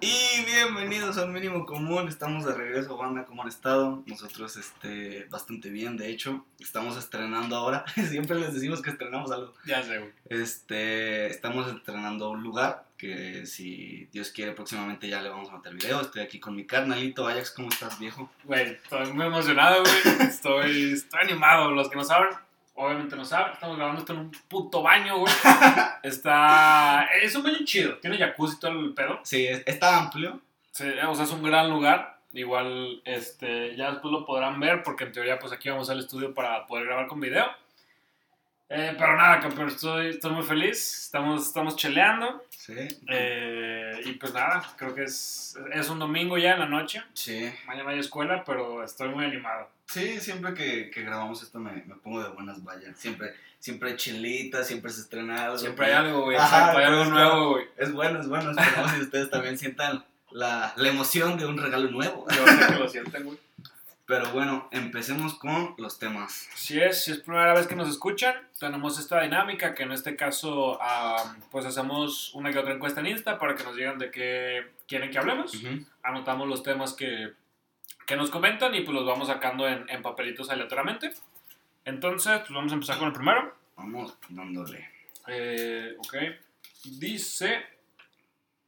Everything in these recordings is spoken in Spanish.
Y bienvenidos a un mínimo común. Estamos de regreso, banda. ¿Cómo han estado? Nosotros, este, bastante bien. De hecho, estamos estrenando ahora. Siempre les decimos que estrenamos algo. Ya sé, güey. Este, estamos estrenando un lugar que, si Dios quiere, próximamente ya le vamos a meter video. Estoy aquí con mi carnalito. Ajax, ¿cómo estás, viejo? Güey, estoy muy emocionado, güey. Estoy, estoy animado. Los que no saben, obviamente no saben. Estamos grabando esto en un puto baño, güey. Está. Es un baño chido. Tiene jacuzzi y todo el pedo. Sí, es- está amplio. Sí, o sea, es un gran lugar. Igual, este, ya después lo podrán ver porque en teoría, pues aquí vamos al estudio para poder grabar con video. Eh, pero nada, campeón, estoy, estoy muy feliz. Estamos, estamos cheleando. Sí. Eh, y pues nada, creo que es, es un domingo ya en la noche. Sí. Mañana hay escuela, pero estoy muy animado. Sí, siempre que, que grabamos esto me, me pongo de buenas vallas. Siempre, siempre hay chilitas, siempre se estrena algo. Siempre hay algo, güey. Exacto, hay algo nuevo, güey. Es bueno, es bueno. Esperamos que ustedes también sientan la, la emoción de un regalo nuevo. Yo sé que lo sienten, güey. Pero bueno, empecemos con los temas. Si es, si es primera vez que nos escuchan, tenemos esta dinámica que en este caso, ah, pues hacemos una que otra encuesta en Insta para que nos digan de qué quieren que hablemos. Anotamos los temas que, que nos comentan y pues los vamos sacando en, en papelitos aleatoriamente. Entonces, pues vamos a empezar con el primero. Vamos dándole. Eh, ok. Dice.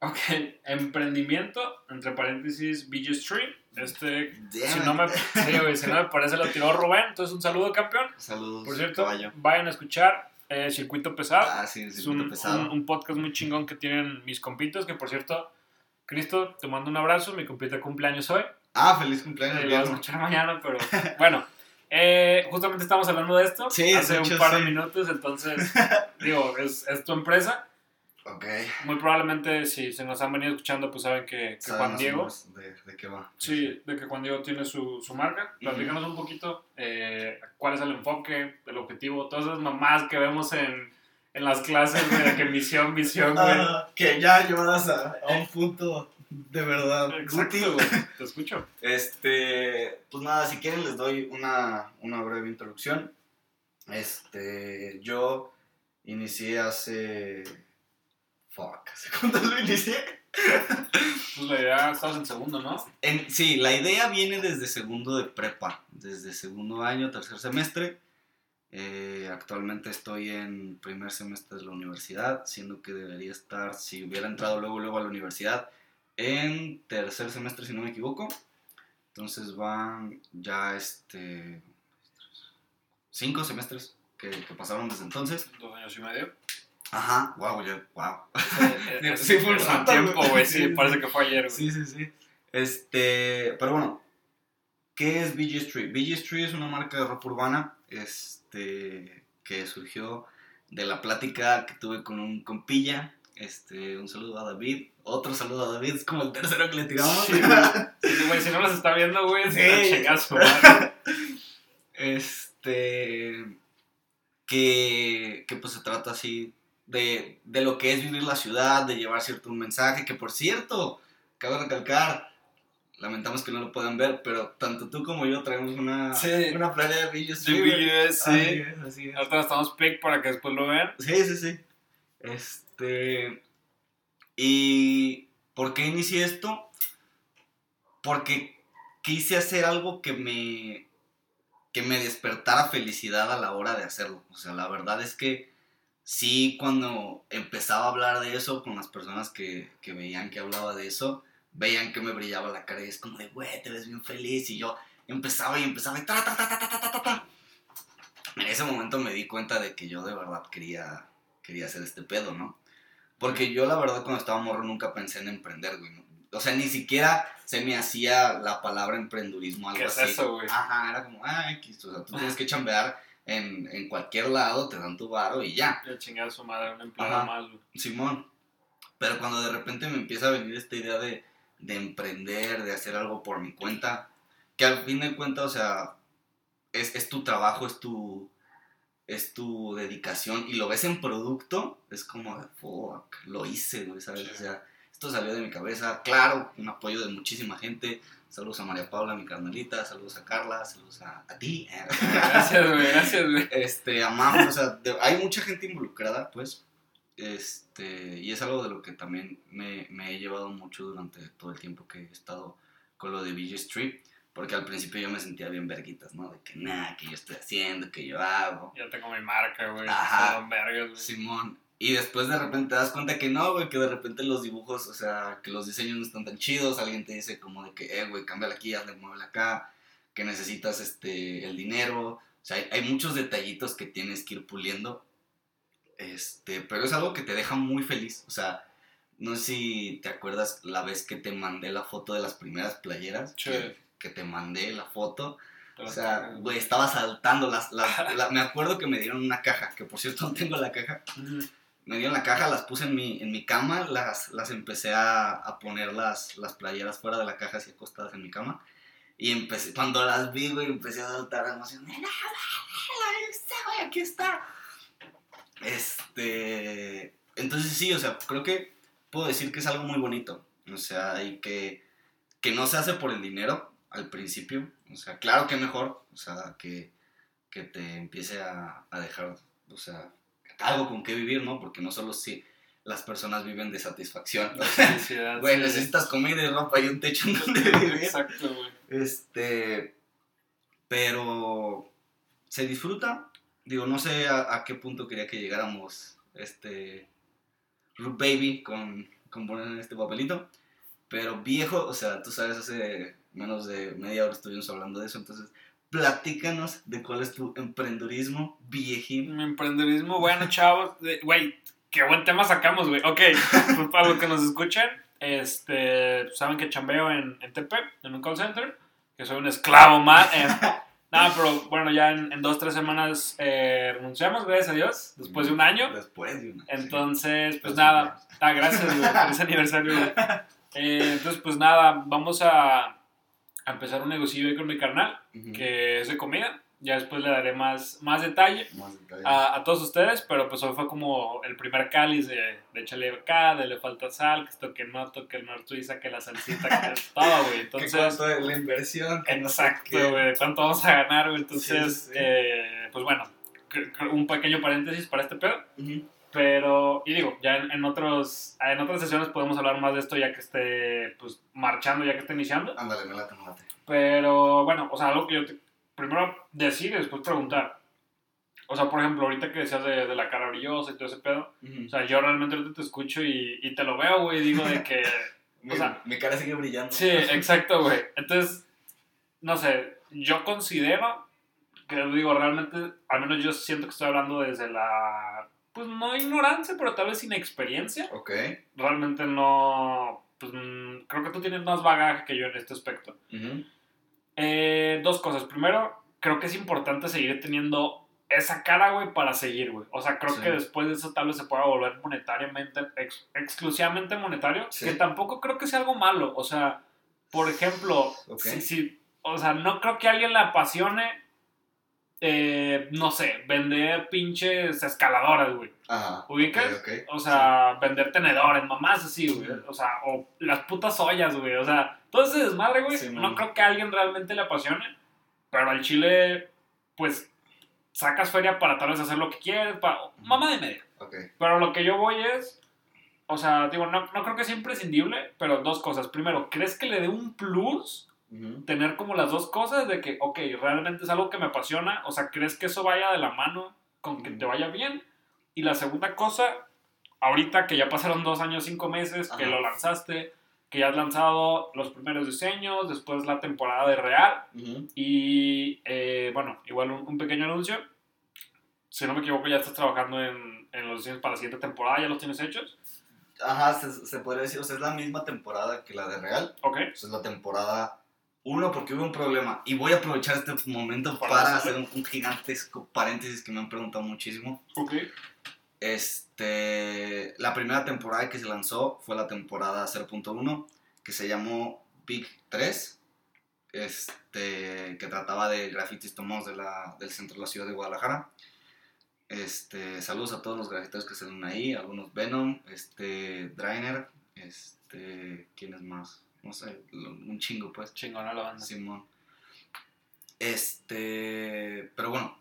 Ok. Emprendimiento, entre paréntesis, BG Stream. Este. Si no, me, sí, si no me parece, lo tiró Rubén. Entonces, un saludo, campeón. Saludos, Por cierto, caballo. vayan a escuchar eh, Circuito Pesado. Ah, sí, es circuito un, pesado. un- un podcast muy chingón que tienen mis compitos. Que por cierto, Cristo, te mando un abrazo. Mi compita cumpleaños hoy. Ah, feliz cumpleaños, Eh, lo vas a viejo. escuchar mañana, pero bueno. eh, justamente estamos hablando de esto Sí, hace de un par de minutos. Entonces, digo, es, es tu empresa. Ok. Muy probablemente, si se nos han venido escuchando, pues saben que, Juan Diego. De, de qué va. Sí, de que Juan Diego tiene su, su marca. Platícanos un poquito eh, cuál es el enfoque, el objetivo, todas esas mamás que vemos en, en las clases de que misión, misión, güey. Ah, que ya llevadas a, a un punto de verdad. Exacto, güey. Te escucho. Este, pues nada, si quieren les doy una, una breve introducción. Este, yo inicié hace... Fuck, ¿hace cuánto lo inicié? Pues la idea, estabas en segundo, ¿no? En- sí, la idea viene desde segundo de prepa, desde segundo año, tercer semestre. Eh, actualmente estoy en primer semestre de la universidad, siendo que debería estar, si hubiera entrado luego, luego a la universidad, en tercer semestre, si no me equivoco. Entonces van ya este cinco semestres que, que pasaron desde entonces. Dos años y medio. Ajá, wow, ya, wow. Eh, Sí, fue un tiempo, güey. Sí, Sí, parece sí. que fue ayer, güey. Sí, sí, sí. Este, pero bueno, ¿qué es BG Street? BG Street es una marca de ropa urbana, este, que surgió de la plática que tuve con un compilla. Este, un saludo a David, otro saludo a David, es como el tercero que le tiramos. Sí, güey. Sí, si no los está viendo, güey, Sí. sí. chingazo. Este, que, que pues se trata así de, de lo que es vivir la ciudad, de llevar cierto un mensaje, que por cierto, cabe recalcar, lamentamos que no lo puedan ver, pero tanto tú como yo traemos una, Sí. una playa de Villa De Street. BGS, Así sí. es, así es. Ahorita estamos pic para que después lo vean. Sí, sí, sí. Este. ¿Y por qué inicié esto? Porque quise hacer algo que me. que me despertara felicidad a la hora de hacerlo. O sea, la verdad es que sí cuando empezaba a hablar de eso con las personas que, que veían que hablaba de eso, veían que me brillaba la cara es como de, güey, te ves bien feliz. Y yo empezaba y empezaba y ta, ta, ta. En ese momento me di cuenta de que yo de verdad quería, quería hacer este pedo, ¿no? Porque yo la verdad cuando estaba morro nunca pensé en emprender, güey. O sea, ni siquiera se me hacía la palabra emprendurismo, algo ¿Qué es así. Güey? Ajá, era como, ah, ay, o sea, tú tienes que chambear en, en cualquier lado, te dan tu varo y ya. Ya chingada su madre, un empleado güey. Simón. Pero cuando de repente me empieza a venir esta idea de, de emprender, de hacer algo por mi cuenta, que al fin de cuentas, o sea, es, es tu trabajo, es tu, es tu dedicación y lo ves en producto, es como, fuck, lo hice, ¿sabes? Sí. O sea, esto salió de mi cabeza, claro, un apoyo de muchísima gente. Saludos a María Paula, mi carnalita, saludos a Carla, saludos a, a ti. Gracias, güey, gracias, güey. Este, amamos, o sea, de- hay mucha gente involucrada, pues. Este, y es algo de lo que también me, me he llevado mucho durante todo el tiempo que he estado con lo de VG Street. Porque al principio yo me sentía bien verguitas, ¿no? De que nada, que yo estoy haciendo, que yo hago. Yo tengo mi marca, güey. Ajá. Vergas. Simón. Y después de repente te das cuenta que no, güey, que de repente los dibujos, o sea, que los diseños no están tan chidos. Alguien te dice como de que, eh, güey, cámbiala aquí, hazle, muévela acá, que necesitas este, el dinero. O sea, hay, hay muchos detallitos que tienes que ir puliendo. Este, pero es algo que te deja muy feliz. O sea, no sé si te acuerdas la vez que te mandé la foto de las primeras playeras. Sí. Que, que te mandé la foto. O sea, güey, estaba saltando. Las, las- la- me acuerdo que me dieron una caja, que por cierto no tengo la caja. Ujú. Me dieron la caja, las puse en mi, en mi cama, las, las empecé a, a poner las, las playeras fuera de la caja, así acostadas en mi cama. Y empecé, cuando las vi, güey, empecé a saltar emoción. ¡No, no, no, ahí está, güey, aquí está! Este. Entonces, sí, o sea, creo que puedo decir que es algo muy bonito. O sea, y que, que no se hace por el dinero al principio. O sea, claro que mejor. O sea, que, que te empiece a, a dejar, o sea, algo con qué vivir, ¿no? Porque no solo si las personas viven de satisfacción. La. Güey, sí. necesitas comida y ropa y un techo en donde vivir. Exacto, güey. Este, pero se disfruta. Digo, no sé a, a qué punto quería que llegáramos, este, Root Baby con, con poner este papelito. Pero viejo, o sea, tú sabes, hace menos de media hora estuvimos hablando de eso, entonces platícanos de cuál es tu emprendurismo viejín. Mi emprenderismo, bueno, chavos, güey, qué buen tema sacamos, güey. Ok, pues para los que nos escuchen, este, saben que chambeo en, en TP, en un call center, que soy un esclavo más. eh, nada, pero bueno, ya en, en dos, tres semanas eh, renunciamos, gracias a Dios, después de un año. Después de una. Entonces, pues nada, ah, gracias, güey, feliz aniversario, güey. Eh, entonces, pues nada, vamos a, a empezar un negocio ahí con mi carnal, Ujú. que es de comida. Ya después le daré más, más detalle Más detalles. a, a todos ustedes, pero pues hoy fue como el primer cáliz de, de échale acá, de le falta sal, que esto que no, que el norte suiza, que la salsita, que todo, güey. ¿Qué Entonces, cuánto es la inversión? Exacto, qué. güey, ¿cuánto vamos a ganar, güey? Entonces, Sí, sí. eh, pues bueno, un pequeño paréntesis para este pedo. Ujú. Pero, y digo, ya en, en otros, en otras sesiones podemos hablar más de esto ya que esté, pues, marchando, ya que esté iniciando. Ándale, me late, me late. Pero, bueno, o sea, algo que yo te- primero decir y después preguntar. O sea, por ejemplo, ahorita que decías de, de la cara brillosa y todo ese pedo. O sea, yo realmente ahorita te escucho y, y te lo veo, güey, digo de que... mi, o sea, mi cara sigue brillando. sí, exacto, güey. Entonces, no sé, yo considero que, digo, realmente, al menos yo siento que estoy hablando desde la, pues no ignorancia, pero tal vez inexperiencia. Ok. Realmente no, pues mm, creo que tú tienes más bagaje que yo en este aspecto. Ujú. Eh, dos cosas. Primero, creo que es importante seguir teniendo esa cara, güey, para seguir, güey. O sea, creo Sí. que después de eso tal vez se pueda volver monetariamente, ex- exclusivamente monetario, Sí. que tampoco creo que sea algo malo. O sea, por ejemplo, Ok. si, si- o sea, no creo que alguien le apasione, eh, no sé, vender pinches escaladoras, güey. Ajá. ¿Ubicas? Ok, ok. O sea, vender tenedores, mamás así, güey. O sea, o las putas ollas, güey. O sea, todo ese desmadre, güey. Sí, no creo que a alguien realmente le apasione. Pero al chile, pues, sacas feria para tal vez hacer lo que quieres. Para... Mamá de media. Ok. Pero lo que yo voy es. O sea, digo, no, no creo que sea imprescindible, pero dos cosas. Primero, ¿crees que le dé un plus Tener como las dos cosas de que, ok, realmente es algo que me apasiona? O sea, ¿crees que eso vaya de la mano con que te vaya bien? Y la segunda cosa, ahorita que ya pasaron dos años, cinco meses, que Ajá. lo lanzaste, que ya has lanzado los primeros diseños, después la temporada de Real, Ujú. y eh, bueno, igual un, un pequeño anuncio. Si no me equivoco, ya estás trabajando en, en los diseños para la siguiente temporada, ¿ya los tienes hechos? Ajá, se, se podría decir, o sea, es la misma temporada que la de Real. Ok. O sea, es la temporada 1 porque hubo un problema. Y voy a aprovechar este momento Para para, hacer- un, un gigantesco paréntesis que me han preguntado muchísimo. Ok. Este, la primera temporada que se lanzó fue la temporada 0.1, que se llamó Big 3, este, que trataba de grafitis tomados de la, del centro de la ciudad de Guadalajara. Este, saludos a todos los grafiteros que salen ahí, algunos Venom, este, Drainer, este, ¿quién es más? No sé, un chingo pues. Chingona la banda. Simón. Este. Pero bueno.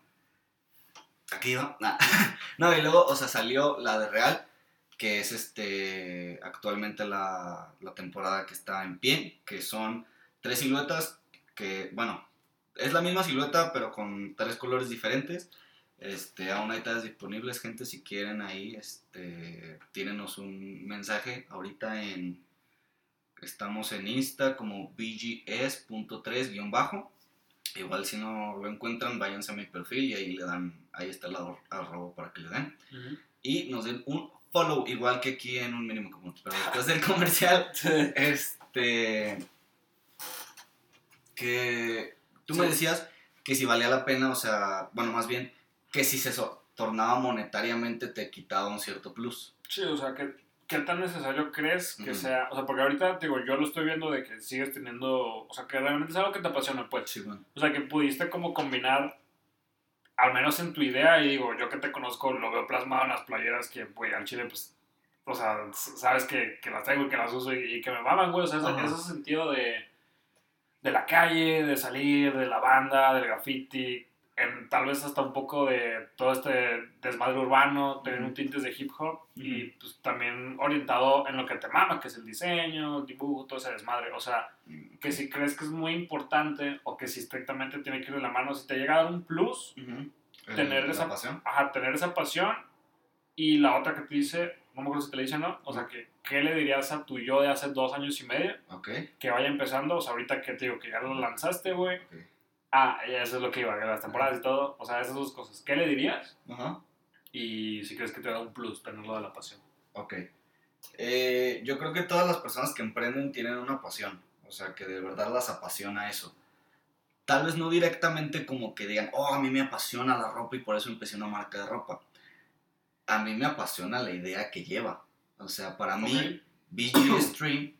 Aquí iba. Nah. No, y luego, o sea, salió la de Real. que es este actualmente la, la temporada que está en pie, que son tres siluetas que, bueno, es la misma silueta pero con tres colores diferentes. Este, aún hay tallas disponibles, gente, si quieren ahí, este, tírenos un mensaje ahorita en, estamos en Insta como bgs.3- Igual si no lo encuentran, váyanse a mi perfil y ahí le dan, ahí está el arroba para que le den. Y nos den un follow, igual que aquí en un mínimo común. Pero después del comercial, este. Que tú me decías que si valía la pena, o sea, bueno, más bien, que si se tornaba monetariamente te quitaba un cierto plus. Sí, o sea, ¿qué, qué tan necesario crees que sea? O sea, porque ahorita, digo, yo lo estoy viendo de que sigues teniendo, o sea, que realmente es algo que te apasiona, pues. Sí, bueno. O sea, que pudiste como combinar, al menos en tu idea, y digo, yo que te conozco, lo veo plasmado en las playeras que, güey, al chile, pues, o sea, sabes que, que las tengo y que las uso y, y que me maman, güey. O sea, ese, Ajá. ese sentido de, de la calle, de salir, de la banda, del graffiti, en, tal vez hasta un poco de todo este desmadre urbano, tener un tintes de hip hop y pues también orientado en lo que te mama, que es el diseño, el dibujo, todo ese desmadre. O sea, que si crees que es muy importante o que si estrictamente tiene que ir de la mano, si te llega a dar un plus, Ujú. Tener El- esa- la pasión. ajá, tener esa pasión y la otra que te dice, no me acuerdo si te le dice o no, o sea, que, ¿qué le dirías a tu yo de hace dos años y medio Ok. que vaya empezando? O sea, ahorita que te digo que ya lo lanzaste, güey. ok. Ah, eso es lo que iba, las temporadas y todo, o sea, esas dos cosas. ¿Qué le dirías? Ajá. Y si crees que te da un plus tenerlo de la pasión. Ok. Eh, yo creo que todas las personas que emprenden tienen una pasión. O sea, que de verdad las apasiona eso. Tal vez no directamente como que digan, oh, a mí me apasiona la ropa y por eso empecé una marca de ropa. A mí me apasiona la idea que lleva. O sea, para mí, Ok. BG Stream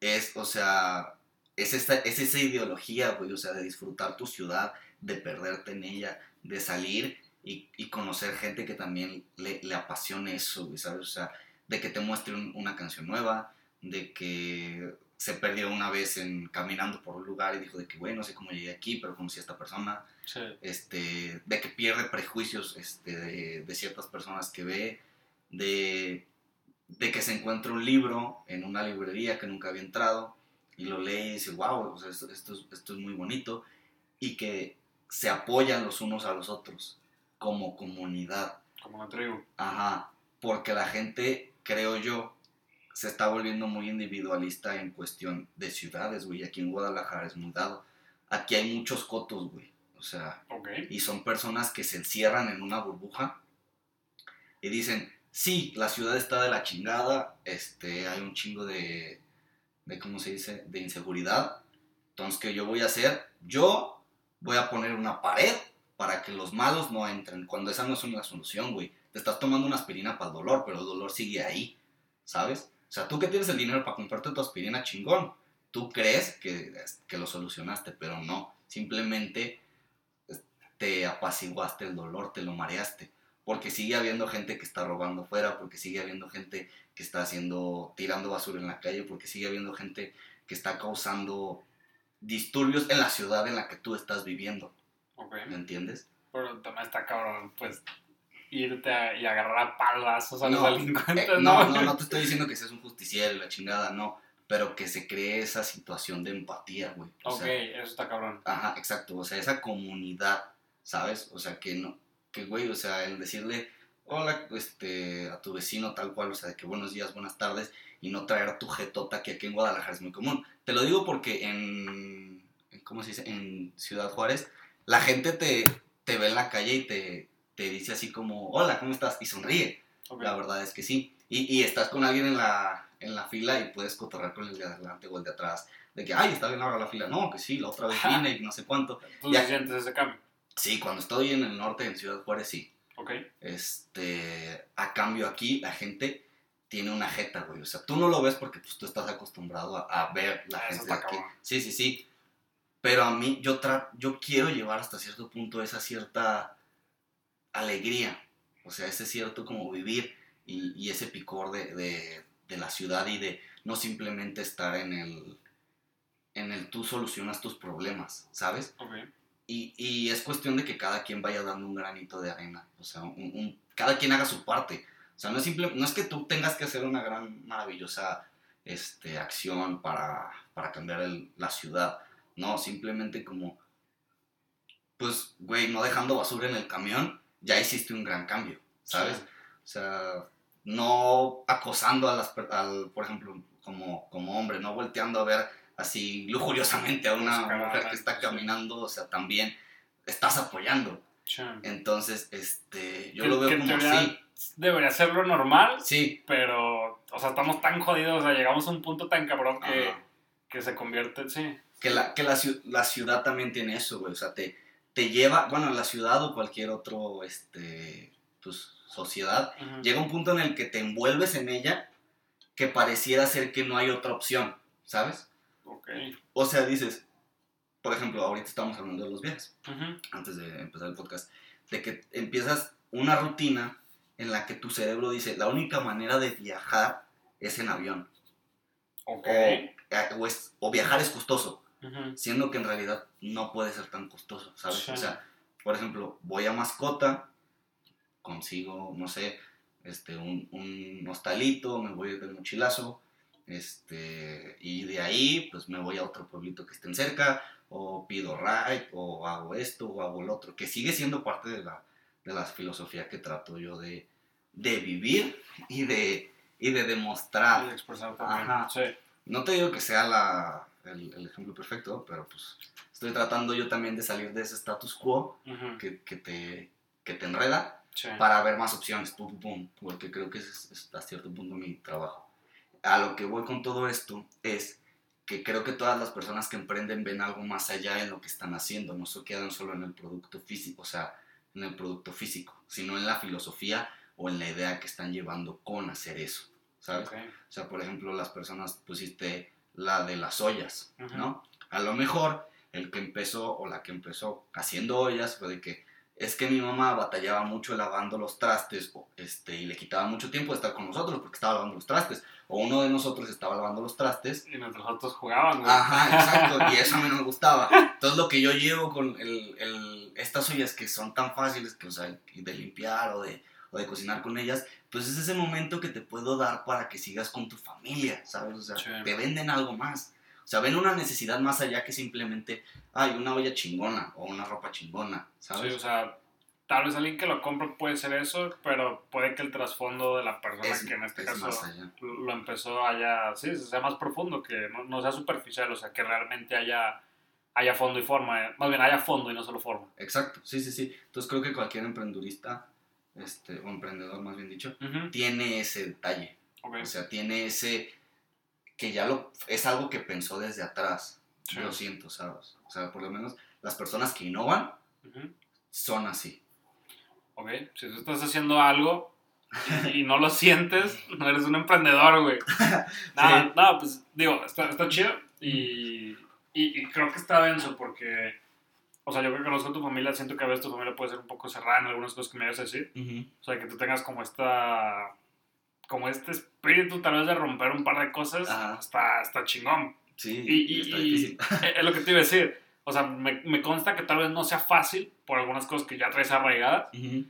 es, o sea, es, esta, es esa ideología, güey, o sea, de disfrutar tu ciudad, de perderte en ella, de salir y, y conocer gente que también le, le apasione eso, güey, ¿sabes? O sea, de que te muestre un- una canción nueva, de que se perdió una vez en, caminando por un lugar y dijo de que, güey, no sé cómo llegué aquí, pero conocí a esta persona, Sí. este, de que pierde prejuicios este, de, de ciertas personas que ve, de, de que se encuentra un libro en una librería que nunca había entrado y lo lee y dice, wow, sea, esto, esto es, esto es muy bonito, y que se apoyan los unos a los otros como comunidad. Como una tribu. Ajá, porque la gente, creo yo, se está volviendo muy individualista en cuestión de ciudades, güey. Aquí en Guadalajara es muy dado. Aquí hay muchos cotos, güey. O sea, Ok. y son personas que se encierran en una burbuja y dicen, sí, la ciudad está de la chingada, este, hay un chingo de, de, ¿cómo se dice?, de inseguridad. Entonces, ¿qué yo voy a hacer? Yo voy a poner una pared para que los malos no entren, cuando esa no es una solución, güey. Te estás tomando una aspirina para el dolor, pero el dolor sigue ahí, ¿sabes? O sea, tú que tienes el dinero para comprarte tu aspirina chingón, tú crees que, que lo solucionaste, pero no. Simplemente te apaciguaste el dolor, te lo mareaste. Porque sigue habiendo gente que está robando fuera, porque sigue habiendo gente que está haciendo, tirando basura en la calle, porque sigue habiendo gente que está causando disturbios en la ciudad en la que tú estás viviendo. Ok. ¿Me entiendes? Pero también está cabrón, pues, irte a- y agarrar palazos a No, los delincuentes, Eh, ¿no? no, no, no te estoy diciendo que seas un justiciero la chingada, no. Pero que se cree esa situación de empatía, güey. O Ok, sea, eso está cabrón. Ajá, exacto. O sea, esa comunidad, ¿sabes? O sea, que no, que güey, o sea, el decirle hola este, a tu vecino tal cual, o sea, de que buenos días, buenas tardes, y no traer tu jetota que aquí en Guadalajara es muy común. Te lo digo porque en, en- ¿cómo se dice? En Ciudad Juárez, la gente te, te ve en la calle y te, te dice así como, hola, ¿cómo estás? Y sonríe. La verdad es que sí. Y, y estás con alguien en la, en la fila y puedes cotorrear con el de adelante o el de atrás. De que, ay, está bien ahora la fila. No, que sí, la otra vez vine y no sé cuánto. ¿Tú Ya. sí sientes ese cambio? Sí, cuando estoy en el norte, en Ciudad Juárez, sí. Ok. Este, a cambio aquí, la gente tiene una jeta, güey. O sea, tú no lo ves porque pues, tú estás acostumbrado a, a ver la Eso gente de aquí. cabrón. Sí, sí, sí. Pero a mí, yo, tra yo quiero llevar hasta cierto punto esa cierta alegría. O sea, ese cierto como vivir y, y ese picor de, de, de la ciudad y de no simplemente estar en el, en el tú solucionas tus problemas, ¿sabes? Ok. Y, y es cuestión de que cada quien vaya dando un granito de arena. O sea, un- un- cada quien haga su parte. O sea, no es, simple, no es que tú tengas que hacer una gran, maravillosa este, acción para, para cambiar el- la ciudad. No, simplemente como, pues, güey, no dejando basura en el camión, ya hiciste un gran cambio, ¿sabes? Sí. O sea, no acosando a las, al, por ejemplo, como, como hombre, no volteando a ver así lujuriosamente a una a mujer que está caminando, o sea, también estás apoyando. Entonces, este, yo lo veo como así. Debería ser lo normal, Sí. pero, o sea, estamos tan jodidos, o sea, llegamos a un punto tan cabrón que, que se convierte, sí. Que, la, que la, la ciudad también tiene eso, güey. O sea, te, te lleva, bueno, la ciudad o cualquier otro, este, pues, sociedad, Ujú. llega un punto en el que te envuelves en ella que pareciera ser que no hay otra opción, ¿sabes? Ok. O sea, dices, por ejemplo, ahorita estamos hablando de los viajes, antes de empezar el podcast, de que empiezas una rutina en la que tu cerebro dice, la única manera de viajar es en avión. Ok. O, eh, o es- o viajar es costoso. Siendo que en realidad no puede ser tan costoso, ¿sabes? Sí. O sea, por ejemplo, voy a mascota, consigo, no sé, este, un, un hostalito, me voy de mochilazo, este, y de ahí, pues me voy a otro pueblito que estén cerca, o pido ride, o hago esto, o hago el otro, que sigue siendo parte de la, de la filosofía que trato yo de, de vivir y de, y de demostrar. Y expresar también. Ajá. Sí. No te digo que sea la, el, el ejemplo perfecto, pero pues estoy tratando yo también de salir de ese status quo que, que te, que te enreda Sí. para ver más opciones, pum, pum, pum, porque creo que ese es, es hasta cierto punto mi trabajo. A lo que voy con todo esto es que creo que todas las personas que emprenden ven algo más allá en lo que están haciendo, no se quedan solo en el producto físico, o sea, en el producto físico, sino en la filosofía o en la idea que están llevando con hacer eso, ¿sabes? O sea, por ejemplo, las personas pusiste la de las ollas. ¿no? A lo mejor el que empezó o la que empezó haciendo ollas fue de que es que mi mamá batallaba mucho lavando los trastes o, este, y le quitaba mucho tiempo de estar con nosotros porque estaba lavando los trastes. O uno de nosotros estaba lavando los trastes. Y mientras otros jugaban, güey. Ajá, exacto. Y eso a mí no me gustaba. Entonces lo que yo llevo con el, el- estas ollas que son tan fáciles que, o sea, de limpiar o de, o de cocinar con ellas, pues es ese momento que te puedo dar para que sigas con tu familia, ¿sabes? O sea, Sí. te venden algo más. O sea, ven una necesidad más allá que simplemente, ay, una olla chingona o una ropa chingona, ¿sabes? Sí, o sea, tal vez alguien que lo compre puede ser eso, pero puede que el trasfondo de la persona es, que en este es caso lo empezó haya, sí, sea más profundo, que no, no sea superficial, o sea, que realmente haya, haya fondo y forma, eh, más bien haya fondo y no solo forma. Exacto, sí, sí, sí. Entonces creo que cualquier emprendedurista, este, o emprendedor más bien dicho, tiene ese detalle. O sea, tiene ese que ya lo es algo que pensó desde atrás. Sí. Lo siento, ¿sabes? O sea, por lo menos las personas que innovan ujú, son así. ok. Si tú estás haciendo algo y, no lo sientes, no eres un emprendedor, güey. Nada, Sí. nada, pues digo, está, está chido y, y, y creo que está denso porque, o sea, yo creo que conozco a tu familia, siento que a veces tu familia puede ser un poco cerrada en algunas cosas que me vayas a decir. O sea, que tú tengas como esta, como este espíritu tal vez de romper un par de cosas, Ajá. está, está chingón. Sí, Y- y- está y- difícil. es lo que te iba a decir. O sea, me, me consta que tal vez no sea fácil por algunas cosas que ya traes arraigadas, Ujú.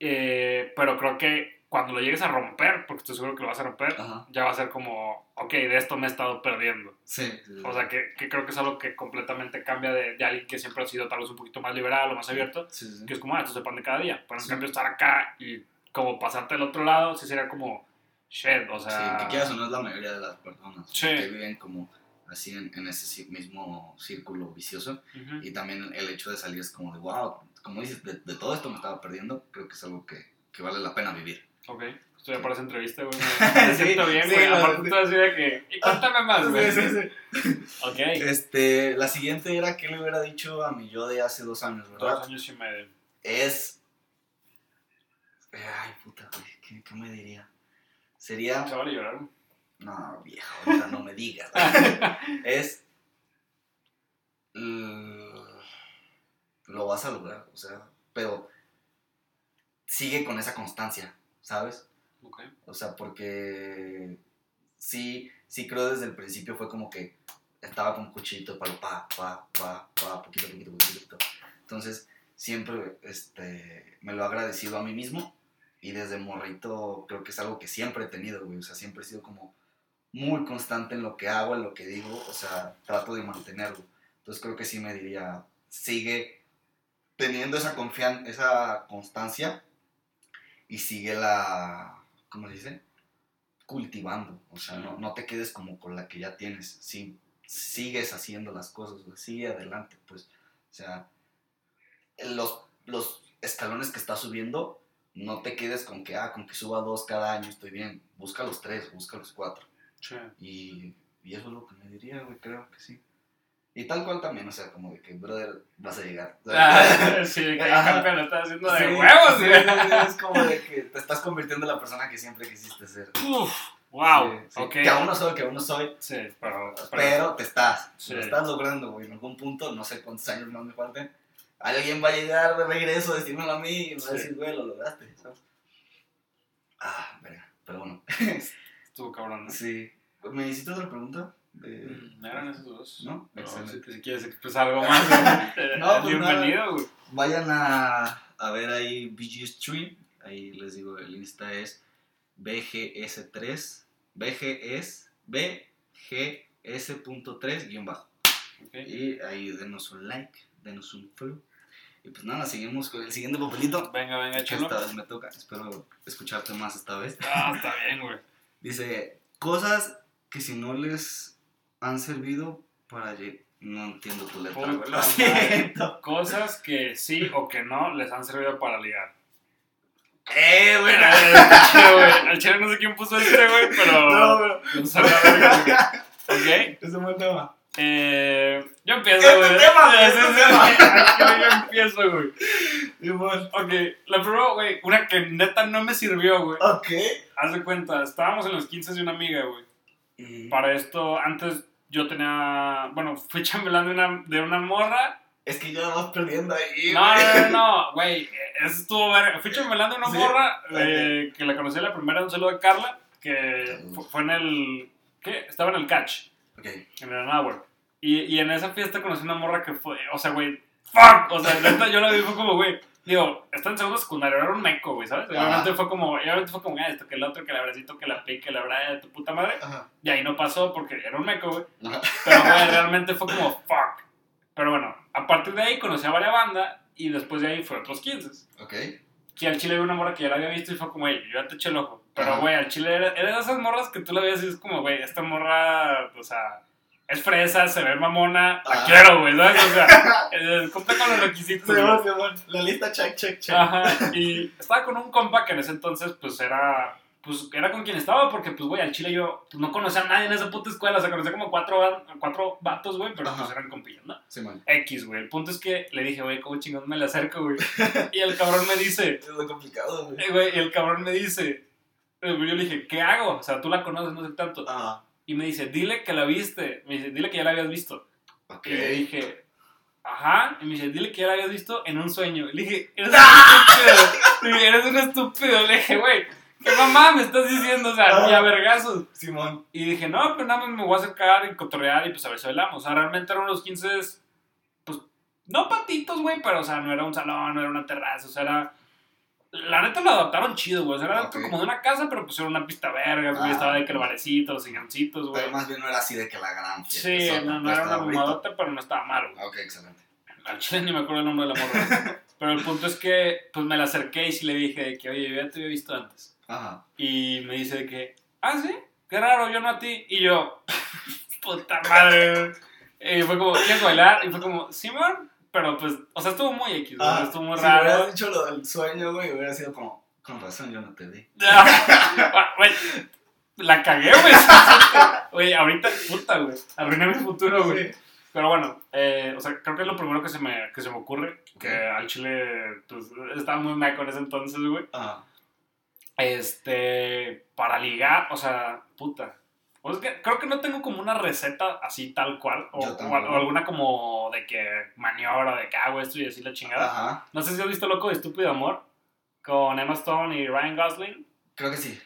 eh, pero creo que cuando lo llegues a romper, porque estoy seguro que lo vas a romper, Ajá. ya va a ser como, ok, de esto me he estado perdiendo. Sí, sí. O sea, que, que creo que es algo que completamente cambia de, de alguien que siempre ha sido tal vez un poquito más liberal o más abierto, Sí, sí, que es como, ah, esto se pan de cada día. Pero en cambio estar acá y como pasarte al otro lado, sí sería como, shit, o sea... Sí, que quieras o no es la mayoría de las personas Sí. que viven como así en, en ese mismo círculo vicioso. Ujú. Y también el hecho de salir es como de, wow, como dices, de, de todo esto me estaba perdiendo, creo que es algo que, que vale la pena vivir. Ok, estoy para esa entrevista, güey. Me, me Sí, siento bien, sí, güey. lo- Aparte tú así de que, y cuéntame más, güey. Ok, Este, la siguiente era que le hubiera dicho a mi yo de hace dos años, dos ¿verdad? años y medio. Es... Ay, puta, güey, ¿qué, qué me diría? Sería... Se llorar. No, viejo, ahorita no me digas. es. mm, Lo vas a lograr, o sea, pero sigue con esa constancia, ¿sabes? Ok, O sea, porque sí, sí creo desde el principio fue como que estaba con cuchillito de palo, pa, pa, pa, pa, poquito, poquito, poquito, poquito. Entonces, siempre este, me lo he agradecido a mí mismo y desde morrito creo que es algo que siempre he tenido, güey. O sea, siempre he sido como muy constante en lo que hago, en lo que digo. O sea, trato de mantenerlo. Entonces creo que sí me diría, sigue teniendo esa confianza, esa constancia y sigue la, ¿cómo se dice? Cultivando. O sea, no, no te quedes como con la que ya tienes. Sí, sigues haciendo las cosas. Sigue adelante, pues. O sea, los, los escalones que estás subiendo, no te quedes con que, ah, con que suba dos cada año estoy bien. Busca los tres, busca los cuatro. Sí. Y, y eso es lo que me diría, güey, creo que sí. Y tal cual también, o sea, como de que, brother, vas a llegar. Ah, sí, que campeón lo está haciendo de sí, huevos, sí, güey. es como de que te estás convirtiendo en la persona que siempre quisiste ser. Uf, wow. Que aún no soy, que aún no soy, Sí, pero, pero te estás. Lo estás logrando, güey. En algún punto, no sé cuántos años más me falten. Alguien va a llegar de regreso, decírmelo a mí y me va a decir, güey, lo lograste, ¿sabes? Ah, verga. Pero bueno. Estuvo cabrón, ¿no? sí. ¿Me hiciste otra pregunta? De- Mm, Eran esos dos. ¿No? Excelente. si, quieres expresar algo más, No, pues bienvenido, güey. Vayan a, a ver ahí BG Stream. Ahí les digo, el Insta es BGS3. BGS. BGS.3 guion bajo. Y ahí denos un like, denos un follow. Y pues nada, seguimos con el siguiente papelito. Venga, venga, échalo. esta vez me toca. Espero escucharte más esta vez. Ah, está bien, güey. Dice, cosas que si no les han servido para... No entiendo tu letra, Puta. Lo siento. Cosas que sí o que no les han servido para ligar. ¡Eh, güey! Al chile no sé quién puso este, güey, pero. No, pero... No. Ok. Es un buen tema. Eh, yo empiezo, Es tu güey. tema, güey, Sí, es tu sí, tema. sí. Aquí Yo empiezo, güey. Ok, la primera, güey, una que neta no me sirvió, güey. Ok. Haz de cuenta, estábamos en los 15 de una amiga, güey. Para esto, antes yo tenía. Bueno, fui chambelán de una, de una morra. Es que ya la vas perdiendo ahí, No, no, no, no, güey. Eso estuvo verga. Fui chambelán de una ¿Sí? morra eh, que la conocí la primera. Un saludo a Carla, que fue en el. ¿Qué? Estaba en el catch, Ok. en el hour. Y, y en esa fiesta conocí una morra que fue. O sea, güey. ¡Fuck! O sea, neta, yo la vi fue como, güey. Digo, está en segundo secundario, era un meco, güey, ¿sabes? Obviamente fue como, obviamente fue como, ah, esto, que el otro, que el abracito, que la pique, que la braya de tu puta madre. Ajá. Y ahí no pasó porque era un meco, güey. Pero, güey, realmente fue como, fuck. Pero bueno, a partir de ahí conocí a varias bandas y después de ahí fue otros 15. Ok. Que al chile vi una morra que ya la había visto y fue como, güey, yo ya te eché el ojo. Pero, güey, al chile era, era de esas morras que tú la veías y es como, güey, esta morra, o sea, es fresa, se ve mamona, la Ajá. quiero, güey, ¿sabes? O sea, eh, cumple con los requisitos. Simón. La lista, check, check, check. Ajá, y estaba con un compa que en ese entonces, pues era, pues era con quien estaba, porque, pues, güey, al chile yo pues, no conocía a nadie en esa puta escuela, o sea, conocía como cuatro, cuatro vatos, güey, pero Ajá. pues eran compillas, ¿no? Simón. X, güey. El punto es que le dije, güey, ¿cómo chingón me le acerco, güey? Y el cabrón me dice, Es lo complicado, güey. eh, güey, y el cabrón me dice, yo le dije, ¿qué hago? O sea, tú la conoces, no sé tanto. Ah. Y me dice, dile que la viste. Me dice, dile que ya la habías visto. Ok. Y le dije, ajá. Y me dice, dile que ya la habías visto en un sueño. Y le dije, eres un estúpido. Le dije, eres un estúpido. Le dije, güey, ¿qué mamá me estás diciendo? O sea, ni a vergazos. Simón. Y dije, no, pues nada más me voy a acercar y cotorrear y pues a ver si bailamos. O sea, realmente eran unos 15, pues, no patitos, güey, pero o sea, no era un salón, no era una terraza, o sea, era... La neta lo adaptaron chido, güey. O sea, era como de una casa, pero pues era una pista verga, güey. Ah, estaba de que el barecito, los silloncitos, güey. Pero más bien no era así de que la gran fiesta. Sí, no, no era una mamadota, pero no estaba mal, güey. Ok, excelente. Al chile ni me acuerdo el nombre de la morra. pero el punto es que, pues me la acerqué y sí le dije de que, oye, yo ya te había visto antes. Ajá. Y me dice de que, ah, sí, qué raro, yo no a ti. Y yo, puta madre. Y fue como, ¿quieres bailar? Y fue como, Simón. Pero pues, o sea, estuvo muy X, güey, Ah, estuvo muy si hubieras raro. dicho lo del sueño, güey, hubiera sido como, con razón yo no te vi. Ah, Güey, la cagué, güey. Güey, ahorita, puta, güey. Arruiné mi futuro, güey. Sí. Pero bueno, eh, o sea, creo que es lo primero que se me, que se me ocurre. Que al chile, pues, estaba muy meco en ese entonces, güey. Ajá. Este, para ligar, o sea, puta. O es que creo que no tengo como una receta así tal cual. O, alguna como de que maniobra, de que hago esto y así la chingada. Ajá. No sé si has visto Loco de Estúpido Amor con Emma Stone y Ryan Gosling. Creo que sí.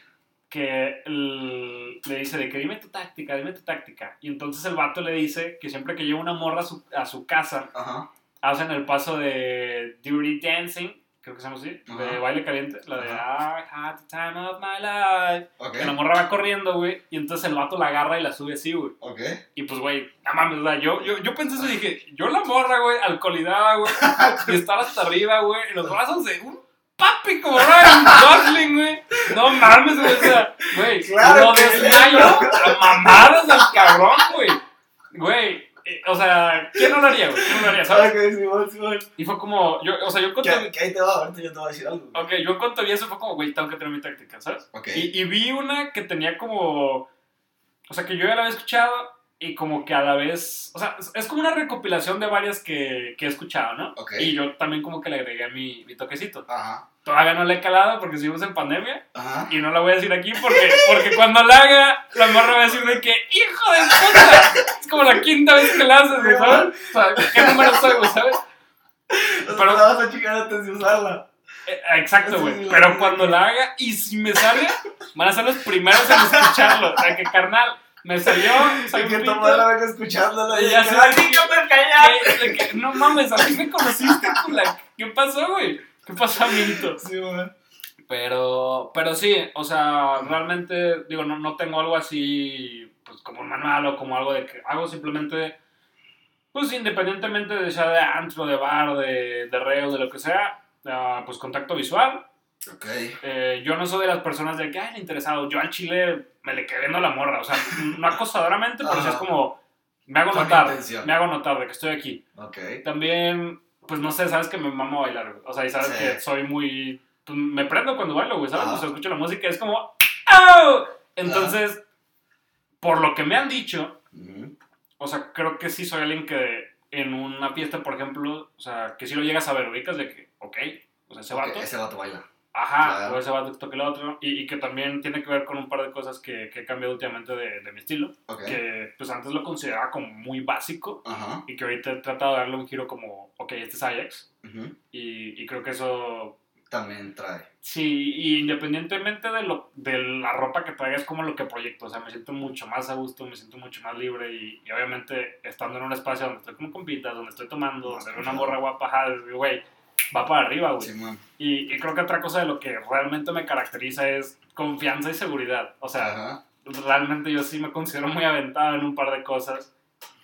Que el- le dice de que dime tu táctica, dime tu táctica. Y entonces el vato le dice que siempre que lleva una morra a su, a su casa, Ajá. hacen el paso de Dirty Dancing, creo que se llama así, Ajá. de baile caliente, la de I had the time of my life. Ok. Que la morra va corriendo, güey, y entonces el vato la agarra y la sube así, güey. Ok. Y pues, güey, no mames, o sea, yo, yo, yo pensé eso y dije, yo la morra, güey, alcoholizada, güey, y estar hasta arriba, güey, en los brazos de un papi como Ryan Gosling, güey. No mames, güey, o sea, güey, Claro lo que desmayo a mamadas al cabrón, güey. Güey, o sea, ¿quién no lo haría, güey? ¿Quién no lo haría, sabes? Ok, Simón, Simón. Y fue como, yo, o sea, yo cuando, Que, que ahí te va, ahorita yo te voy a decir algo. ok, yo cuando vi eso fue como, güey, tengo que tener mi táctica, ¿sabes? Ok. Y, y vi una que tenía como. O sea, que yo ya la había escuchado y como que a la vez. O sea, es, como una recopilación de varias que, que he escuchado, ¿no? Ok. Y yo también como que le agregué mi, mi toquecito. Ajá. Todavía no la he calado porque seguimos en pandemia Ajá. y no la voy a decir aquí porque, porque cuando la haga, la morra va a decir de que, ¡hijo de puta! Es como la quinta vez que la haces, güey, ¿sabes? O sea, ¿qué número soy, sabes? Pero la vas a chicar antes de usarla. Eh, Exacto, güey. Pero cuando la haga y si me sale, van a ser los primeros en escucharlo. O sea, que carnal, me salió. Hay que tomar la venga escuchándola. Y ya que, no mames, así me conociste, cula. ¿Qué pasó, güey? ¿Qué pasó, amiguito? Sí, güey. Pero, pero sí, o sea, realmente, digo, no, no tengo algo así, pues como un manual o como algo de que hago simplemente, pues independientemente de sea de antro, de bar, de, de reo, de lo que sea, ah, pues contacto visual. Ok. Eh, yo no soy de las personas de que, ay, el interesado. Yo al chile me le quedé viendo a la morra. O sea, no acosadoramente, pero sí es como, me hago Con notar. intención. Me hago notar de que estoy aquí. Ok. También, pues no sé, sabes que me mamo a bailar. O sea, y sabes Sí. que soy muy. pues, me prendo cuando bailo, güey, ¿sabes? Ajá. Sea, escucho la música es como. ¡Au! Entonces, por lo que me han dicho, o sea, creo que sí soy alguien que en una fiesta, por ejemplo, o sea, que si lo llegas a ver, ubicas de que, ok, o sea, ese Ok, vato. Ese vato baila. Ajá, Claro. o ese vato que el otro. Y, y que también tiene que ver con un par de cosas que, que he cambiado últimamente de, de mi estilo. Ok. Que pues antes lo consideraba como muy básico. Ajá. Y que ahorita he tratado de darle un giro como, ok, este es Ajax. Ujú. Y, y creo que eso, También trae. sí, y independientemente de, lo, de la ropa que traiga, es como lo que proyecto. O sea, me siento mucho más a gusto, me siento mucho más libre. Y, y obviamente, estando en un espacio donde estoy con compitas, donde estoy tomando, donde veo una morra guapa, güey, va para arriba, güey. Simón. Y, y creo que otra cosa de lo que realmente me caracteriza es confianza y seguridad. O sea, Ajá. realmente yo sí me considero muy aventado en un par de cosas.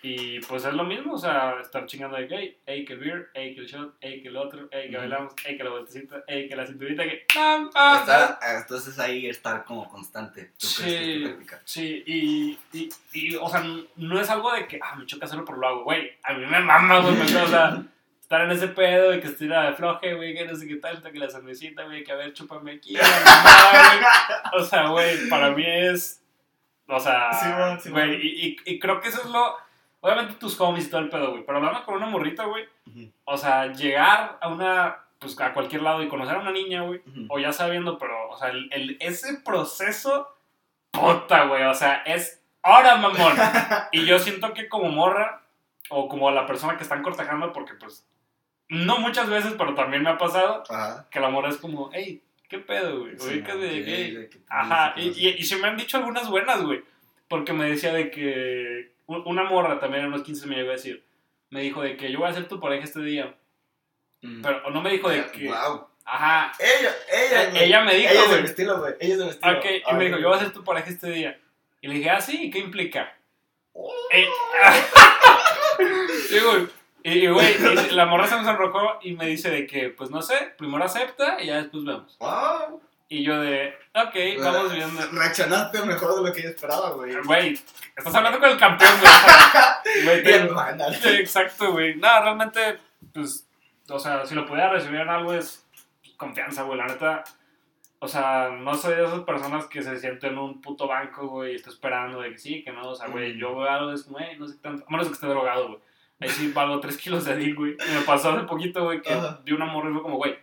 Y pues es lo mismo, o sea, estar chingando de que, hey, hey, que el beer, hey, que el shot, hey, que el otro, hey, que bailamos, hey, que la vueltecita, hey, que la cinturita, que... Estar- entonces ahí estar como constante. ¿Tú Sí. crees que? Sí, y, y, y, o sea, no es algo de que, ah, me choca hacerlo por lo hago, güey. A mí me mama, güey, o sea, estar en ese pedo de que estoy de floje, güey, que no sé qué tal, que la cervecita, güey, que a ver, chúpame aquí, güey. O sea, güey, para mí es, o sea, Sí, man, sí, güey, y, y, y creo que eso es lo, obviamente tus homies y todo el pedo, güey, pero hablando con una morrita, güey, o sea, llegar a una, pues a cualquier lado y conocer a una niña, güey, o ya sabiendo, pero, o sea, el, el- ese proceso, puta, güey, o sea, es ahora, mamón. y yo siento que como morra, o como la persona que están cortejando, porque pues, no muchas veces, pero también me ha pasado, Ajá. que la morra es como, hey, ¿qué pedo, güey? Sí, de ok, gay. de que Ajá, y, y, y se me han dicho algunas buenas, güey. Porque me decía de que. Una morra también en unos 15 me llegó a decir. Me dijo de que yo voy a ser tu pareja este día. Mm. Pero no me dijo de que. Wow. Ajá. Ella, ella, Eh, güey. ella me dijo, Ella es de mi estilo, güey. Ella es de mi estilo. Ok, y Ah, me dijo, yo voy a ser tu pareja este día. Y le dije, ah, sí, ¿y ¿qué implica? Oh. Eh, sí, güey. Y, güey, y la morra se me sonrojó y me dice de que, pues no sé, primero acepta y ya después vemos. Wow. Y yo de, ok, vamos viendo. Reaccionaste mejor de lo que yo esperaba, güey. Güey, estás hablando con el campeón, güey. güey, Exacto, güey. No, realmente, pues, o sea, si lo pudiera recibir en algo es confianza, güey. La neta, o sea, no soy de esas personas que se sienten en un puto banco, güey, y está esperando de que sí, que no. O sea, güey, Mm. yo veo algo, es, güey, no sé qué tanto. A menos que esté drogado, güey. Ahí sí valgo 3 kilos de dick, güey. Y me pasó hace poquito, güey, que Ajá. vi una morra y fue como, güey,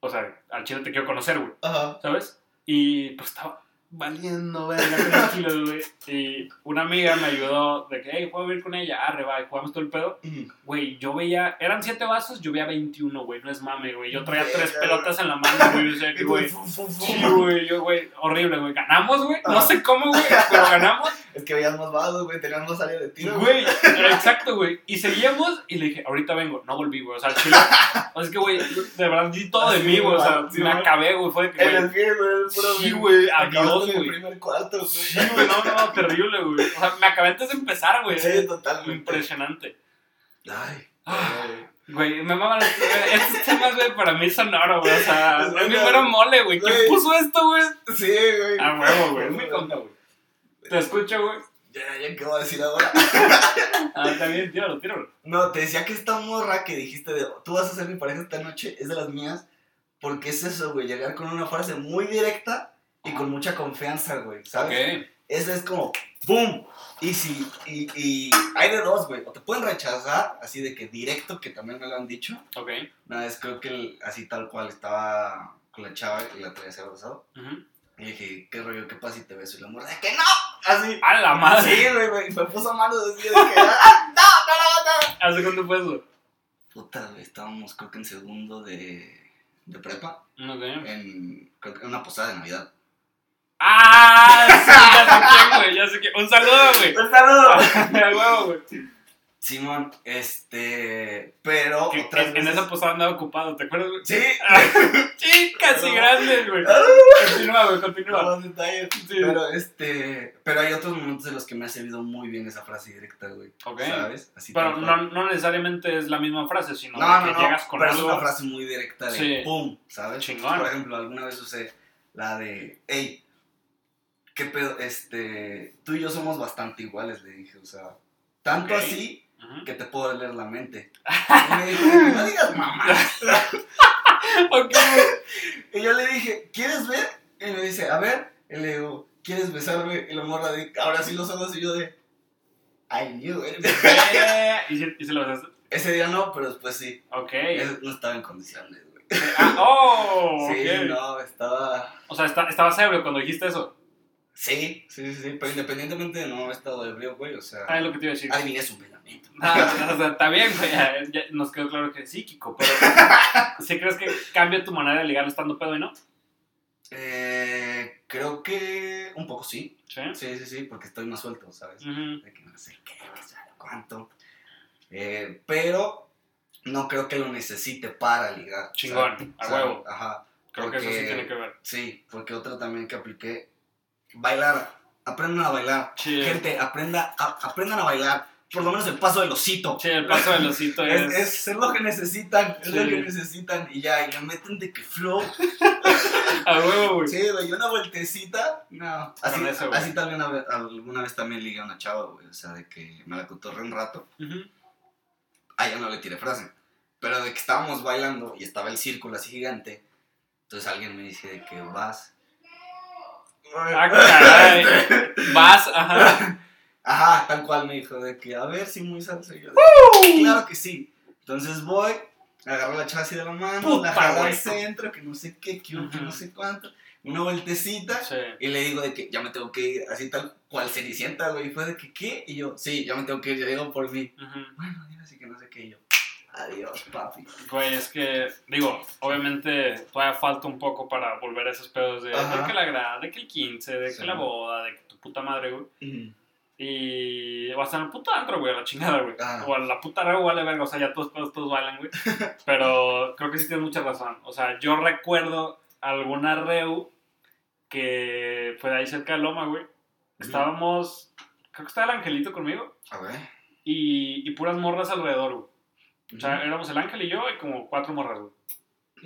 o sea, al chile te quiero conocer, güey. Ajá. ¿sabes? Y pues estaba valiendo verga 3 kilos, güey. Y una amiga me ayudó de que, hey, puedo ir con ella, arre, va, y jugamos todo el pedo. Güey, yo veía, eran 7 vasos, yo veía 21, güey, no es mame, güey. Yo traía Verga, 3 güey. pelotas en la mano, güey, que, güey. Sí, güey, yo, güey, horrible, güey. Ganamos, güey. No sé cómo, güey, pero ganamos. Es que veías más vados, güey. Tenías más área de tiro. Güey, exacto, güey. Y seguíamos y le dije, ahorita vengo. No volví, güey. O sea, chile, O sea, es que, güey, de verdad di todo de mí, güey. O sea, sí, me acabé, güey. Fue de que, En güey. el pie, güey, el puro Sí, güey, adiós, güey. primer cuarto, güey. Sí, güey, no, no, terrible, güey. O sea, me acabé antes de empezar, güey. Sí, totalmente. Impresionante. Ay, Ah. ay. Güey, me maman estos, temas, güey, para mí son oro, güey. O sea, Es mi mero mole, güey. ¿Quién puso esto, güey? Sí, güey. A huevo, güey. Es mi compa, güey. Te escucho, güey. Ya, ya, ¿qué voy a decir ahora? Ah, está bien, tíralo, tíralo. No, te decía que esta morra que dijiste de tú vas a ser mi pareja esta noche es de las mías. Porque es eso, güey. Llegar con una frase muy directa y con mucha confianza, güey. ¿Sabes? Ok. Esa es como ¡Pum! Y si, y, y hay de dos, güey. O te pueden rechazar, así de que directo, que también me lo han dicho. Ok. Una vez creo que el- así tal cual estaba con la chava y la traía así abrazado. Ujú. Y dije, ¿qué rollo? ¿Qué pasa si te beso? Y la morra, de que no! Así. A la madre. Sí, güey, güey. Me puso así de que, ¡ah! ¡No, no, no, no! ¿Hace cuánto fue eso? Puta, güey, estábamos creo que en segundo de, de prepa, Ok. en, creo que en una posada de Navidad. ¡Ah! Sí, ya sé quién, güey. Ya sé quién. Un saludo, güey. ¡Un saludo! A huevo, güey. Simón, este, pero Que otras en, esa posada andaba ocupado, ¿te acuerdas? Sí, Chicas y No. grandes, güey. Continúa, güey, continúa. no, detalles. Sí. Pero este, pero hay otros momentos en los que me ha servido muy bien esa frase directa, güey. Ok. ¿Sabes? Así Pero no, no necesariamente es la misma frase, sino no, que no, llegas con pero es algo. una frase muy directa de Sí. pum, ¿sabes? Chingón. Por ejemplo, alguna vez usé la de, hey, ¿qué pedo? Este, tú y yo somos bastante iguales, le dije, o sea, tanto así Que te puedo leer la mente. Y me dijo, no digas mamá. Y yo le dije, ¿quieres ver? Y me dice, a ver. Y le digo, ¿quieres besarme? Y la morra de, ahora sí los ojos. Y yo de, I knew it. ¿Y si, y si lo haces? Ese día no, pero después sí. Ok. No estaba en condiciones, güey. Ah, oh, Sí, no, estaba... O sea, está, estabas ebrio cuando dijiste eso. Sí, sí, sí, sí. Pero independientemente de no haber estado ebrio, güey, o sea... Ah, es lo que te iba a decir. Adiviné su pensamiento. Ah, o sea, está bien, güey. ya- ya nos quedó claro que es psíquico, pero ¿sí crees que cambia tu manera de ligar estando pedo y no? Eh, creo que un poco sí. Sí. Sí, sí, sí, porque estoy más suelto, ¿sabes? De que no sé qué, cuánto. Eh, pero no creo que lo necesite para ligar. Chingón, ¿sabes? a huevo. Ajá. Creo que eso sí tiene que ver. Sí, porque otra también que apliqué, bailar. Aprendan a bailar. Sí. Gente, aprenda, a- aprendan a bailar. Por lo menos el paso del osito. Sí, el paso del osito Es, es... es, lo que necesitan, es Sí. lo que necesitan y ya, y le meten de que flow. A huevo, güey. Sí, güey, una vueltecita, no. Así, eso, así también alguna vez también ligué a una chava, güey, o sea, de que me la cotorré un rato. Ujú. Ah, ya no le tiré frase. Pero de que estábamos bailando y estaba el círculo así gigante. Entonces alguien me dice de que vas. Ah, caray. Vas, ajá. Ajá, tal cual me dijo de que a ver si muy salsa. Y yo de, claro que sí. Entonces voy, agarro la chava así de la mano, Puta, la jalo al centro, que no sé qué, que, que no Ujú. sé cuánto. Una vueltecita. Sí. Y le digo de que ya me tengo que ir, así tal cual cenicienta, güey. Y fue de que, ¿qué? Y yo, sí, ya me tengo que ir, ya digo por mí. Bueno, dime así que no sé qué. Y yo, adiós, papi. Güey, es que, digo, obviamente todavía falta un poco para volver a esos pedos de, de que la grada, de que el 15, de que la boda, de que tu puta madre, güey. Y vas a el puto antro, güey, a la chingada, güey. Ah. O a la puta reo, vale verga, o sea, ya todos, todos, todos bailan, güey. Pero creo que sí tienes mucha razón. O sea, yo recuerdo alguna reu que fue de ahí cerca de Loma, güey. Estábamos, creo que estaba el angelito conmigo A ver. y, y puras morras alrededor, güey. O sea, éramos el ángel y yo y como cuatro morras, güey.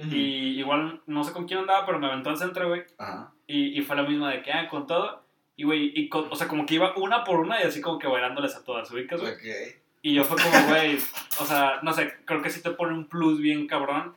Ujú. Y igual no sé con quién andaba, pero me aventó al centro, güey. Ajá. Y, y fue la misma de que, ah, con todo. Y, güey, y con- o sea, como que iba una por una y así como que bailándoles a todas, ¿ubicas, güey? Ok. Y yo fue como, güey, o sea, no sé, creo que sí te pone un plus bien cabrón.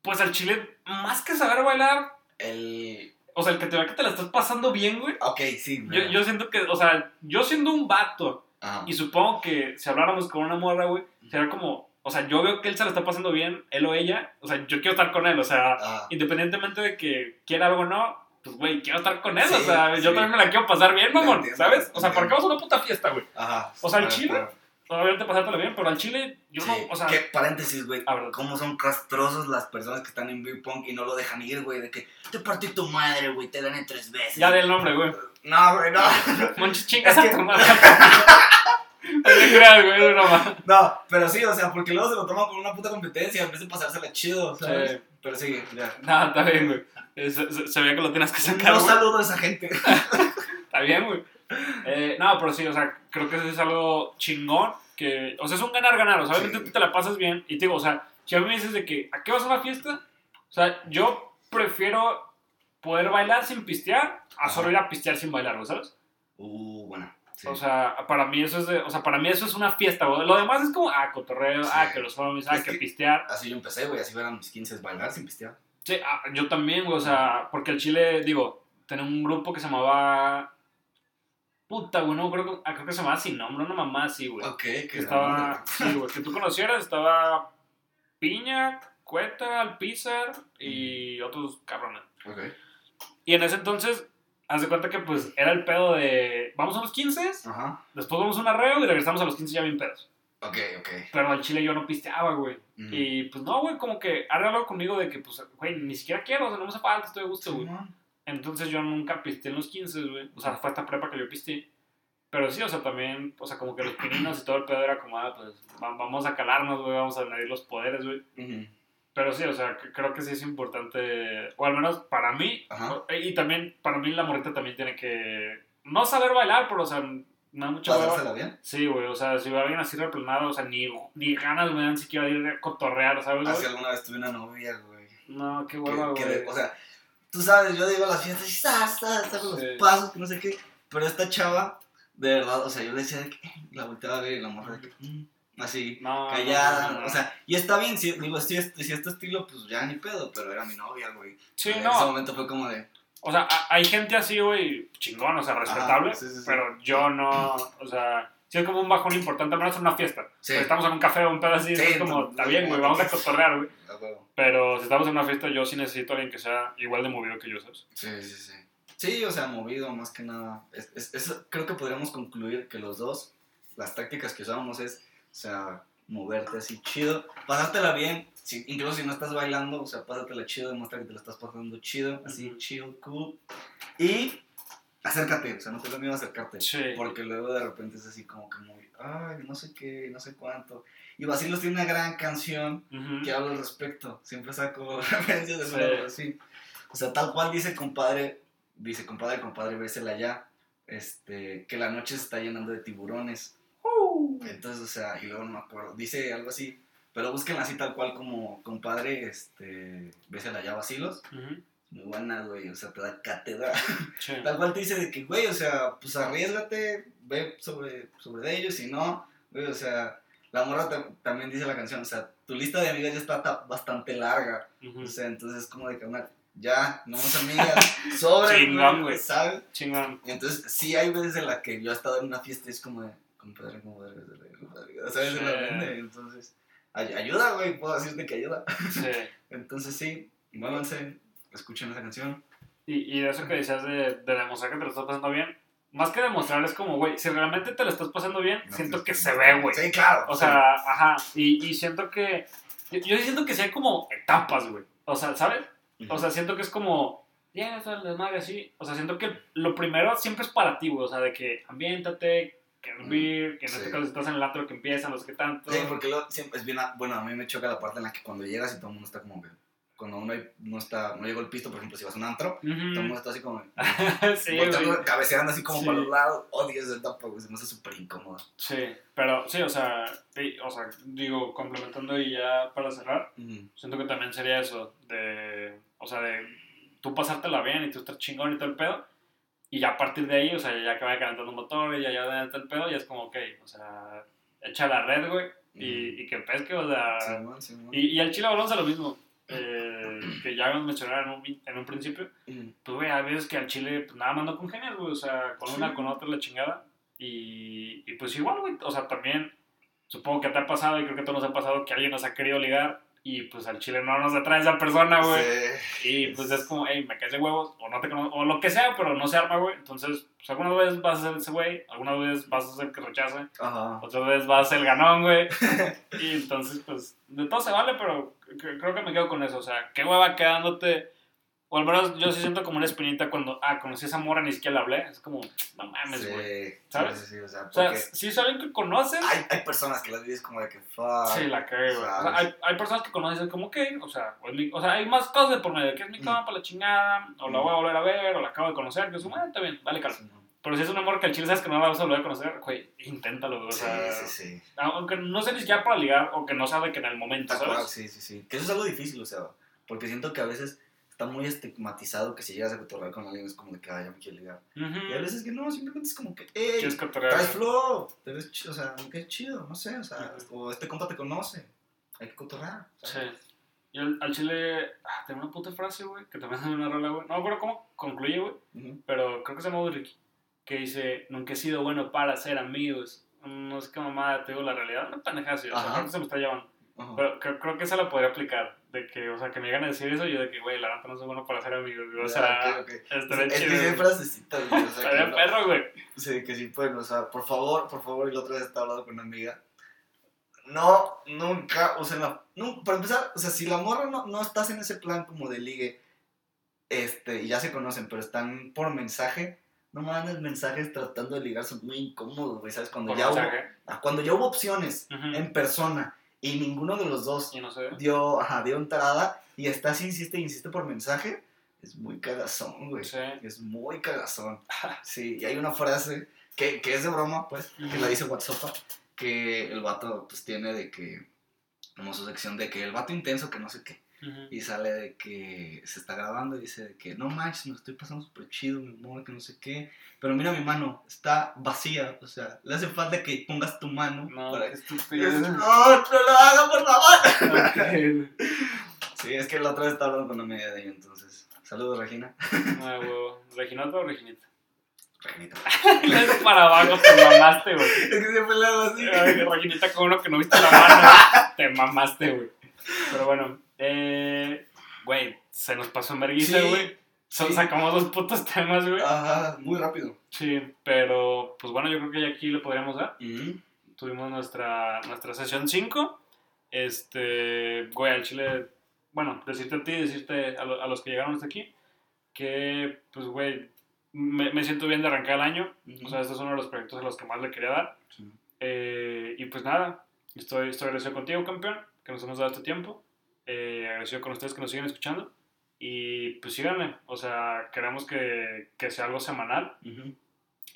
Pues al chile, más que saber bailar, El. o sea, el que te vea que te la estás pasando bien, güey. Ok, sí. Yo, yo siento que, o sea, yo siendo un vato, Ajá. y supongo que si habláramos con una morra, güey, sería como, o sea, yo veo que él se la está pasando bien, él o ella, o sea, yo quiero estar con él, o sea, Ajá. independientemente de que quiera algo o no, pues, güey, quiero estar con él, Sí, o sea, yo también me la quiero pasar bien, mamón, ¿sabes? O sea, ¿por qué vamos a una puta fiesta, güey? Ajá. O sea, el Claro, chile. Obviamente pasártela bien, pero al chile, yo Sí. no, o sea, ¿Qué paréntesis, güey? ¿Cómo son castrosos las personas que están en beer pong y no lo dejan ir, güey? De que te partí tu madre, güey, te gané tres veces. ya del nombre, güey. No, güey, no. Monchis chingas Es a que- tu madre. creas, güey, es broma. No, pero sí, o sea, porque luego se lo toma como una puta competencia en vez de pasársela chido, ¿sabes? Sí. Pero sí, ya. No, está bien, güey. Eh, Se, se- se veía que lo tienes que sacar, No güey. saludo a esa gente. Está bien, güey. Eh, no, pero sí, o sea, creo que eso es algo chingón. Que, o sea, es un ganar-ganar. O sea, obviamente Sí. tú te la pasas bien. Y te digo, o sea, si a mí me dices de que, ¿a qué vas a una fiesta? O sea, yo prefiero poder bailar sin pistear a solo ir a pistear sin bailar, ¿sabes? Uh, bueno. Sí. O sea, para mí eso es de, o sea, para mí eso es una fiesta, güey. Lo demás es como, ah, cotorreo, Sí. ah, que los homies, ah, que que- pistear. Así yo empecé, güey, así eran mis 15 bailar sin pistear. Sí, ah, yo también, güey, o sea, porque el Chile, digo, tenía un grupo que se llamaba... Puta, güey, no, creo que, ah, creo que se llamaba Sin Nombre, una mamá así, güey. Ok, que que estaba, sí, güey, que tú conocieras, estaba Piña, Cueta, Alpizar y otros cabrones. Ok. Y en ese entonces, haz de cuenta que pues era el pedo de, vamos a los 15, Ajá. después vamos a un arreo y regresamos a los 15 ya bien pedos. Ok, ok. Pero al Chile yo no pisteaba, güey. Mm. Y pues no, güey, como que hablado conmigo de que, pues, güey, ni siquiera quiero, o sea, no me hace falta, estoy de gusto, güey. Entonces yo nunca pisteé en los 15, güey. O sea, fue esta prepa que yo pisteé. Pero sí, o sea, también, o sea, como que los pininos y todo el pedo era como, ah, pues, va- vamos a calarnos, güey, vamos a medir los poderes, güey. Pero sí, o sea, creo que sí es importante, o al menos para mí, Ajá. o- y también, para mí la morrita también tiene que, no saber bailar, pero, o sea, mucha hueva. ¿Pasársela bien? Sí, güey, o sea, si veo a alguien así replanado, o sea, ni, ni ganas me dan siquiera de ir a cotorrear, ¿sabes, Así güey? alguna vez tuve una novia, güey. No, qué hueva, güey. o sea, tú sabes, yo digo a las fiestas y sa, sa, sa, con Sí. los pasos, que no sé qué. Pero esta chava, de verdad, o sea, yo le decía de que la volteaba a ver y la morra de que, mm, así, no, callada, no, no, o sea, y está bien, si, digo, si es, si es tu estilo, pues ya ni pedo, pero era mi novia, güey. Sí, en no. ese momento fue como de, O sea, hay gente así, güey, chingón, o sea, respetable, sí, sí, sí. pero yo no, o sea, sí es como un bajón importante, al menos en una fiesta. Sea, estamos en un café o un pedo así, Sí, es como, está bien, güey, vamos a cotorrear, güey. Pero si estamos en una fiesta, yo sí necesito a alguien que sea igual de movido que yo, ¿sabes? Sí, sí, sí. Sí, o sea, movido más que nada. Es, es- eso creo que podríamos concluir que los dos, las tácticas que usábamos es, sea, moverte así chido, pasártela bien, si- incluso si no estás bailando, o sea, pásatela chido, demuestra que te la estás pasando chido, así, chill, cool. Y acércate, o sea, no te da miedo acercarte. Sí. Porque luego de repente es así como que muy, ay, no sé qué, no sé cuánto. Y Basilos tiene una gran canción que habla al respecto. Siempre saco referencias de Sí. nuevo, así. O sea, tal cual dice compadre, dice compadre, compadre, vésela ya. Este, que la noche se está llenando de tiburones. Uh. Entonces, o sea, y luego no me acuerdo. Dice algo así. Pero búsquenla así tal cual como compadre, este, vésela ya, vacilos. Ujú. Muy buena, güey. O sea, te da cátedra. Sí. Tal cual te dice de que, güey, o sea, pues arriesgate, ve sobre, sobre ellos, si no, güey, o sea, la morra tam- también dice la canción, o sea, tu lista de amigas ya está ta- bastante larga, o sea, entonces es como de que, una, ya, no más amigas, sobre, Chingón, güey. ¿sabes? Chingón. Y entonces, sí hay veces en las que yo he estado en una fiesta y es como de, compadre, compadre, compadre, ¿sabes? Sí. Entonces, ay- ayuda, güey, puedo decirte que ayuda. Sí. Entonces, sí, muévanse, escuchen esa canción. Y, y eso que decías de, de demostrar que te lo estás pasando bien, más que demostrar es como, güey, si realmente te lo estás pasando bien, No, siento que se ve, güey. Sí, claro. O sea, ajá, y, y siento que, yo, yo siento que sí hay como etapas, güey. O sea, ¿sabes? O sea, siento que es como, ya, es desmadre así. O sea, siento que lo primero siempre es para ti, güey. O sea, de que ambiéntate, que el Mm, beer, que en este sí. caso estás en el antro que empiezan, no sé qué tanto. Sí, porque luego siempre es bien, a- bueno, a mí me choca la parte en la que cuando llegas y todo el mundo está como que, cuando uno hay- no está, no llegó el pisto, por ejemplo, si vas a un antro, todo el mundo está así como, sí, cabeceando así como Sí. para los lados, odio esa etapa, güey, se me hace súper incómodo. Sí, pero sí, o sea, sí, o sea, digo, complementando y ya para cerrar, siento que también sería eso, de, o sea, de tú pasártela bien y tú estar chingón y todo el pedo, y ya a partir de ahí, o sea, ya que vaya calentando un motor y ya ya de el pedo, ya es como, ok, o sea, echa la red, güey, y, y que pesque, o sea, Simón, Simón. y, y al chile volvemos a lo mismo, eh, que ya habíamos mencionado en un, en un principio, pues, güey, hay veces que al chile, pues nada más no congenias, güey, o sea, con una, Sí. con otra la chingada. Y, y pues igual, güey, o sea, también supongo que te ha pasado y creo que a todos nos ha pasado que alguien nos ha querido ligar y pues al chile no nos atrae esa persona, güey. Sí. Y pues es como, hey, me caes de huevos, o no te conozco, o lo que sea, pero no se arma, güey. Entonces, pues algunas veces vas a ser ese güey, algunas veces vas a ser el que rechace, Ajá. otras veces vas a ser el ganón, güey. y entonces, pues, de todo se vale, pero cre- creo que me quedo con eso. O sea, qué hueva quedándote O al menos yo sí siento como una espinita cuando, ah, conocí a esa morra, ni siquiera la hablé. Es como, no mames, Sí, güey. sí, ¿Sabes? sí, sí, o sea, O sea, porque si es alguien que conoces, hay, hay personas que las vives como de que fuck. sí, la cagué, güey. O sea, ¿sabes? hay, hay personas que conoces como, ok, o sea, o, es mi- o sea, hay más cosas de por medio, que es mi Mm. cama para la chingada, o la voy a volver a ver, o la acabo de conocer, que es ah, está bien, dale calma. Sí, no. Pero si es un amor que al chile sabes que no la vas a volver a conocer, güey, inténtalo, güey. O Sí, sea, sí, sí. aunque no sé ni siquiera para ligar, o que no sabe que en el momento, ¿sabes? sí, sí, sí. Que eso es algo difícil, o sea, porque siento que a veces está muy estigmatizado que si llegas a cotorrear con alguien es como de que, ah, ya me quiero ligar. Ujú. Y a veces que no, simplemente es como que, hey, traes flow, te ves chido, o sea, qué chido, no sé, o sea, o este compa te conoce, hay que cotorrear. Sí. Y al, al chile, ah, tengo una puta frase, güey, que también es una rola, güey. No me acuerdo cómo concluye, güey, Ujú. pero creo que se llama Ricky. Que dice, nunca he sido bueno para ser amigos. No sé qué mamada te digo la realidad. Una pendejada o sea, creo que se me está llevando. Ajá. Pero creo, creo que esa la podría aplicar. De que, o sea, que me llegan a decir eso, yo de que, güey, la neta no soy bueno para ser amigos. güey. O sea, Ah, ok, ok. estaría Es que chido. sí hay güey. frasecitas, güey, o sea, que no- perro, güey. Sí, que sí pueden, o sea, por favor, por favor, y la otra vez estaba hablando con una amiga. No, nunca usen la. No, para empezar, o sea, si la morra no, no estás en ese plan como de ligue, este, y ya se conocen, pero están por mensaje, no mandes mensajes tratando de ligar, son muy incómodos, güey, ¿sabes? Cuando Por ya, hubo, mensaje. ah, cuando ya hubo opciones Ujú. en persona y ninguno de los dos no dio, ajá, dio entrada y estás, insiste, insiste por mensaje, es muy cagazón, güey. Sí. Es muy cagazón. Sí, y hay una frase que, que es de broma, pues, que la dice WhatsApp, que el vato, pues, tiene de que, como su sección de que el vato intenso, que no sé qué, Y sale de que se está grabando y dice de que, no manches, me estoy pasando súper chido, mi amor, que no sé qué, pero mira mi mano, está vacía, o sea, le hace falta que pongas tu mano No, para estúpido. No, no lo hagas, por favor. Sí, es que la otra vez estaba hablando con una amiga de ella, entonces, saludos, Regina. Ah, huevo. ¿Reginota o Reginita? Reginita. Le para abajo, te mamaste, güey. Es que siempre le hago así. Ay, Reginita, con uno que no viste la mano, te mamaste, güey. Pero bueno, eh, güey, se nos pasó en vergüenza, Sí, güey. Sí. Sacamos dos putos temas, güey. Ajá, muy rápido. Sí, pero pues bueno, yo creo que ya aquí le podríamos dar. Tuvimos nuestra, nuestra sesión 5. Este, güey, al chile, bueno, decirte a ti, decirte a, lo- a los que llegaron hasta aquí, que pues, güey, me, me siento bien de arrancar el año. O sea, este es uno de los proyectos a los que más le quería dar. Sí. Eh, y pues nada, estoy, estoy agradecido contigo, campeón, que nos hemos dado este tiempo. Eh, agradecido con ustedes que nos siguen escuchando. Y pues síganle, o sea, queremos que, que sea algo semanal. Ujú.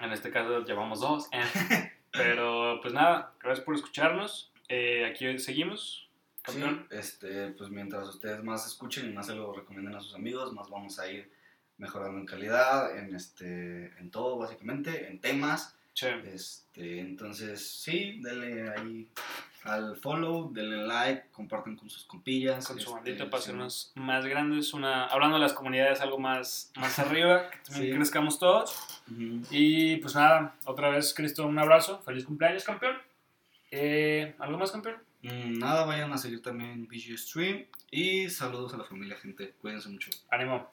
En este caso llevamos dos. Pero pues nada, gracias por escucharnos. Eh, aquí seguimos, campeón. Sí, este, pues mientras ustedes más escuchen y más se lo recomienden a sus amigos, más vamos a ir mejorando en calidad, en este, en todo básicamente, en temas. Che, Este, entonces, sí, denle ahí al follow, denle like, compartan con sus compillas. con su este, bandita para sí. hacernos más grandes. Una, hablando de las comunidades, algo más, más arriba, que también Sí. crezcamos todos. Ujú. Y pues nada, otra vez, Cristo, un abrazo. Feliz cumpleaños, campeón. Eh, ¿Algo más, campeón? Mm, Nada, vayan a seguir también BG Stream y saludos a la familia, gente. Cuídense mucho. Ánimo.